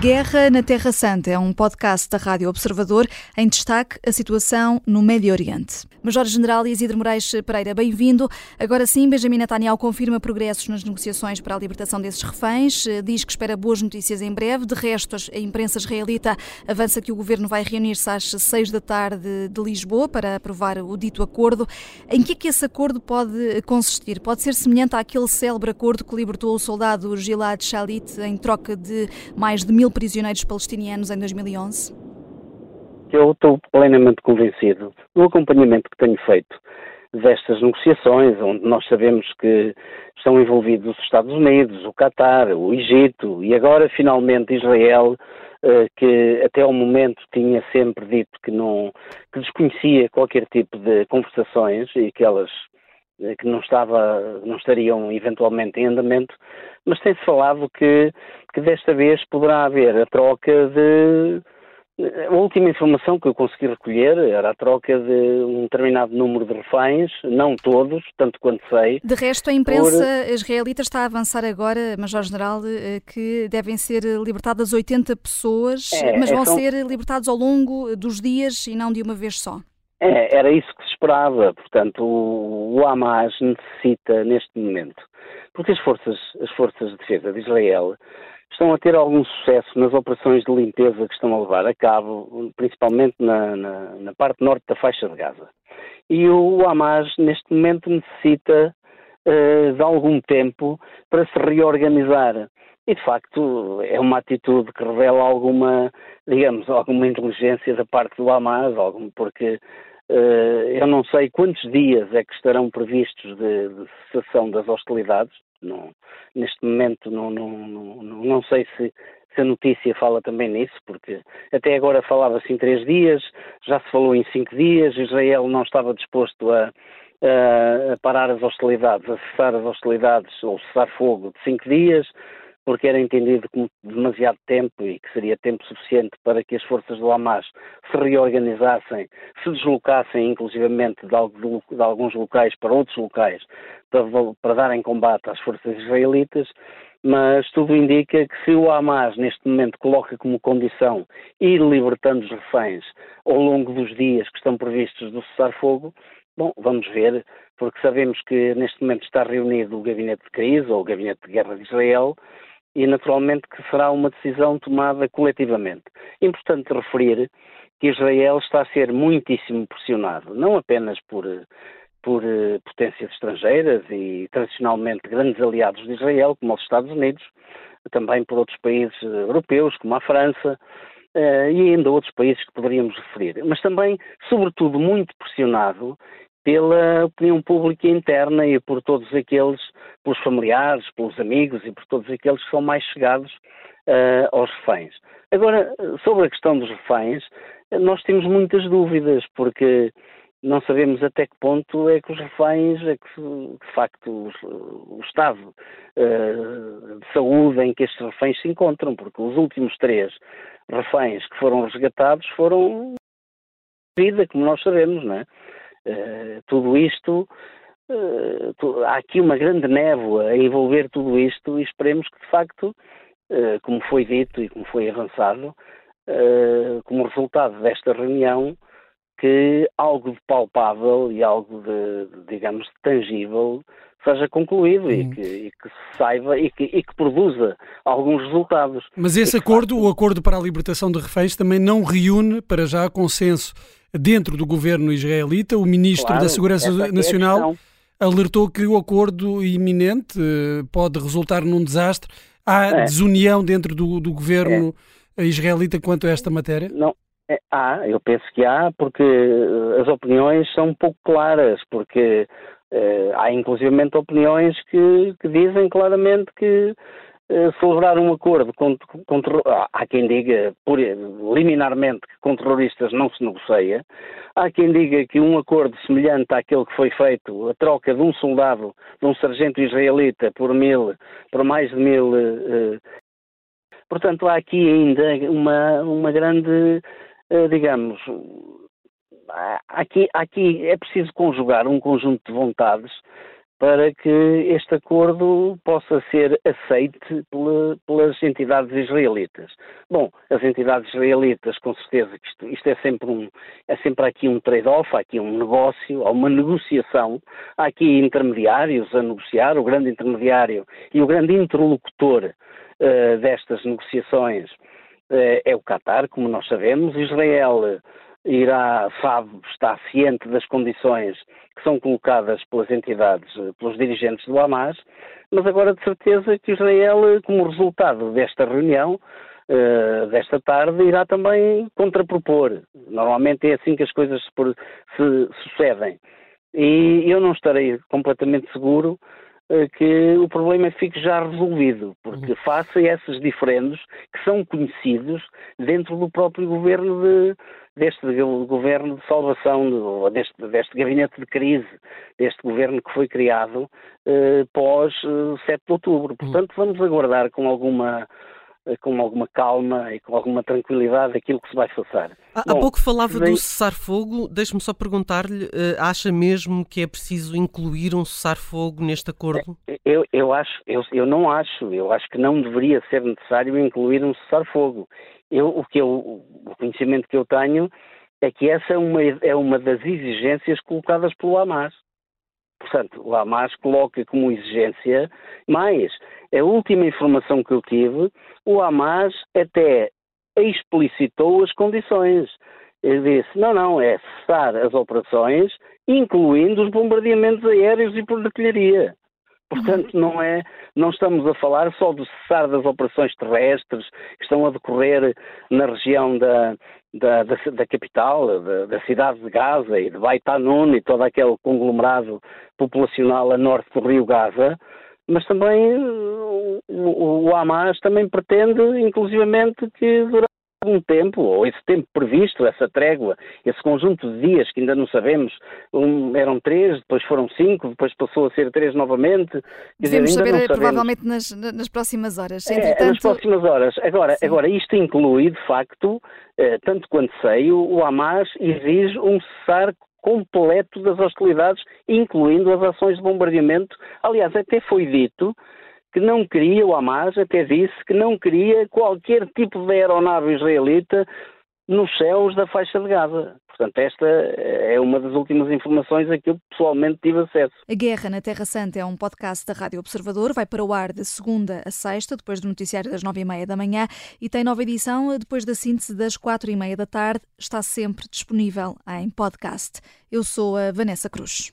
Guerra na Terra Santa é um podcast da Rádio Observador em destaque a situação no Médio Oriente. Major-General Isidro Moraes Pereira, bem-vindo. Agora sim, Benjamin Netanyahu confirma progressos nas negociações para a libertação desses reféns, diz que espera boas notícias em breve. De resto, a imprensa israelita avança que o governo vai reunir-se às seis da tarde de Lisboa para aprovar o dito acordo. Em que é que esse acordo pode consistir? Pode ser semelhante àquele célebre acordo que libertou o soldado Gilad Shalit em troca de mais de mil mil prisioneiros palestinianos em 2011? Eu estou plenamente convencido do acompanhamento que tenho feito destas negociações, onde nós sabemos que estão envolvidos os Estados Unidos, o Catar, o Egito e agora finalmente Israel, eh, que até ao momento tinha sempre dito que não que desconhecia qualquer tipo de conversações e que elas que não estava não estariam eventualmente em andamento, mas tem-se falado que, que desta vez poderá haver a troca de. A última informação que eu consegui recolher era a troca de um determinado número de reféns, não todos, tanto quanto sei. De resto, a imprensa por... israelita está a avançar agora, Major-General, eh, que devem ser libertadas 80 pessoas, é, mas vão é, ser libertados ao longo dos dias e não de uma vez só. É, era isso que se esperava. Portanto, o, Hamas necessita, neste momento, porque as forças, as forças de defesa de Israel estão a ter algum sucesso nas operações de limpeza que estão a levar a cabo, principalmente na, na, na parte norte da faixa de Gaza. E o Hamas, neste momento, necessita uh, de algum tempo para se reorganizar. E, de facto, é uma atitude que revela alguma, digamos, alguma inteligência da parte do Hamas, algum, porque eu não sei quantos dias é que estarão previstos de, de cessação das hostilidades, não, neste momento não, não, não, não sei se, se a notícia fala também nisso, porque até agora falava-se em três dias, já se falou em cinco dias, Israel não estava disposto a, a, parar as hostilidades, a cessar as hostilidades ou cessar fogo de cinco dias, porque era entendido como demasiado tempo e que seria tempo suficiente para que as forças do Hamas se reorganizassem, se deslocassem inclusivamente de, de alguns locais para outros locais para, para darem combate às forças israelitas, mas tudo indica que se o Hamas neste momento coloca como condição ir libertando os reféns ao longo dos dias que estão previstos do cessar-fogo, bom, vamos ver, porque sabemos que neste momento está reunido o gabinete de crise ou o gabinete de guerra de Israel, e naturalmente que será uma decisão tomada coletivamente. Importante referir que Israel está a ser muitíssimo pressionado, não apenas por, por uh, potências estrangeiras e tradicionalmente grandes aliados de Israel, como os Estados Unidos, também por outros países europeus, como a França, uh, e ainda outros países que poderíamos referir, mas também, sobretudo, muito pressionado pela opinião pública interna e por todos aqueles, pelos familiares, pelos amigos e por todos aqueles que são mais chegados uh, aos reféns. Agora, sobre a questão dos reféns, nós temos muitas dúvidas, porque não sabemos até que ponto é que os reféns, é que de facto o, o estado uh, de saúde em que estes reféns se encontram, porque os últimos três reféns que foram resgatados foram vida, como nós sabemos, não é? Uh, tudo isto, uh, tu, há aqui uma grande névoa a envolver tudo isto e esperemos que, de facto, uh, como foi dito e como foi avançado, como resultado desta reunião, que algo de palpável e algo de, digamos, de tangível seja concluído hum. e, que, e, que, se saiba e que, e que, produza alguns resultados. Mas esse acordo, facto... o acordo para a libertação de reféns, também não reúne para já consenso dentro do governo israelita. O ministro claro, da Segurança é Nacional é alertou que o acordo iminente eh, pode resultar num desastre. Há é. desunião dentro do, do governo é. israelita quanto a esta matéria? Não. É, há, eu penso que há, porque eh, as opiniões são um pouco claras, porque eh, há inclusivamente opiniões que, que dizem claramente que celebrar um acordo com, com, há quem diga por, liminarmente que com terroristas não se negocia, há quem diga que um acordo semelhante àquele que foi feito, a troca de um soldado, de um sargento israelita por mil, por mais de mil. Eh, portanto, há aqui ainda uma, uma grande, eh, digamos, aqui, aqui é preciso conjugar um conjunto de vontades para que este acordo possa ser aceite pela, pelas entidades israelitas. Bom, as entidades israelitas, com certeza que isto, isto é sempre um, é sempre aqui um trade-off, há aqui um negócio, há uma negociação, há aqui intermediários a negociar, o grande intermediário e o grande interlocutor uh, destas negociações uh, é o Qatar, como nós sabemos, Israel irá, sabe, está ciente das condições que são colocadas pelas entidades, pelos dirigentes do Hamas, mas agora de certeza que Israel, como resultado desta reunião, uh, desta tarde, irá também contrapropor. Normalmente é assim que as coisas se, sucedem. E eu não estarei completamente seguro que o problema fique já resolvido, porque uhum. face a esses diferendos que são conhecidos dentro do próprio governo de, deste governo de salvação, deste, deste gabinete de crise, deste governo que foi criado eh, pós eh, 7 de outubro. Portanto, vamos aguardar com alguma eh, com alguma calma e com alguma tranquilidade aquilo que se vai passar. Há, Bom, há pouco falava do cessar-fogo, deixe-me só perguntar-lhe, uh, acha mesmo que é preciso incluir um cessar-fogo neste acordo? Eu, eu acho, eu, eu não acho, eu acho que não deveria ser necessário incluir um cessar-fogo eu, o, que eu, o conhecimento que eu tenho é que essa é uma, é uma das exigências colocadas pelo Hamas. Portanto, o Hamas coloca como exigência, mais, a última informação que eu tive, o Hamas até explicitou as condições. Ele disse, não, não, é cessar as operações, incluindo os bombardeamentos aéreos e por artilharia. Portanto, não, é, não estamos a falar só do cessar das operações terrestres que estão a decorrer na região da, da, da, da capital, da, da, cidade de Gaza e de Baitanun e todo aquele conglomerado populacional a norte do rio Gaza, mas também o, o, o Hamas também pretende, inclusivamente, que durante algum tempo, ou esse tempo previsto, essa trégua, esse conjunto de dias que ainda não sabemos, um, eram três, depois foram cinco, depois passou a ser três novamente. Devemos dizer, saber provavelmente nas, nas próximas horas. É, Entretanto... nas próximas horas. Agora, agora, isto inclui, de facto, eh, tanto quanto sei, o, o Hamas exige um cessar completo das hostilidades, incluindo as ações de bombardeamento. Aliás, até foi dito que não queria, o Hamas até disse que não queria qualquer tipo de aeronave israelita nos céus da faixa de Gaza. Portanto, esta é uma das últimas informações a que eu pessoalmente tive acesso. A Guerra na Terra Santa é um podcast da Rádio Observador. Vai para o ar de segunda a sexta, depois do noticiário das nove e meia da manhã, e tem nova edição depois da síntese das quatro e meia da tarde. Está sempre disponível em podcast. Eu sou a Vanessa Cruz.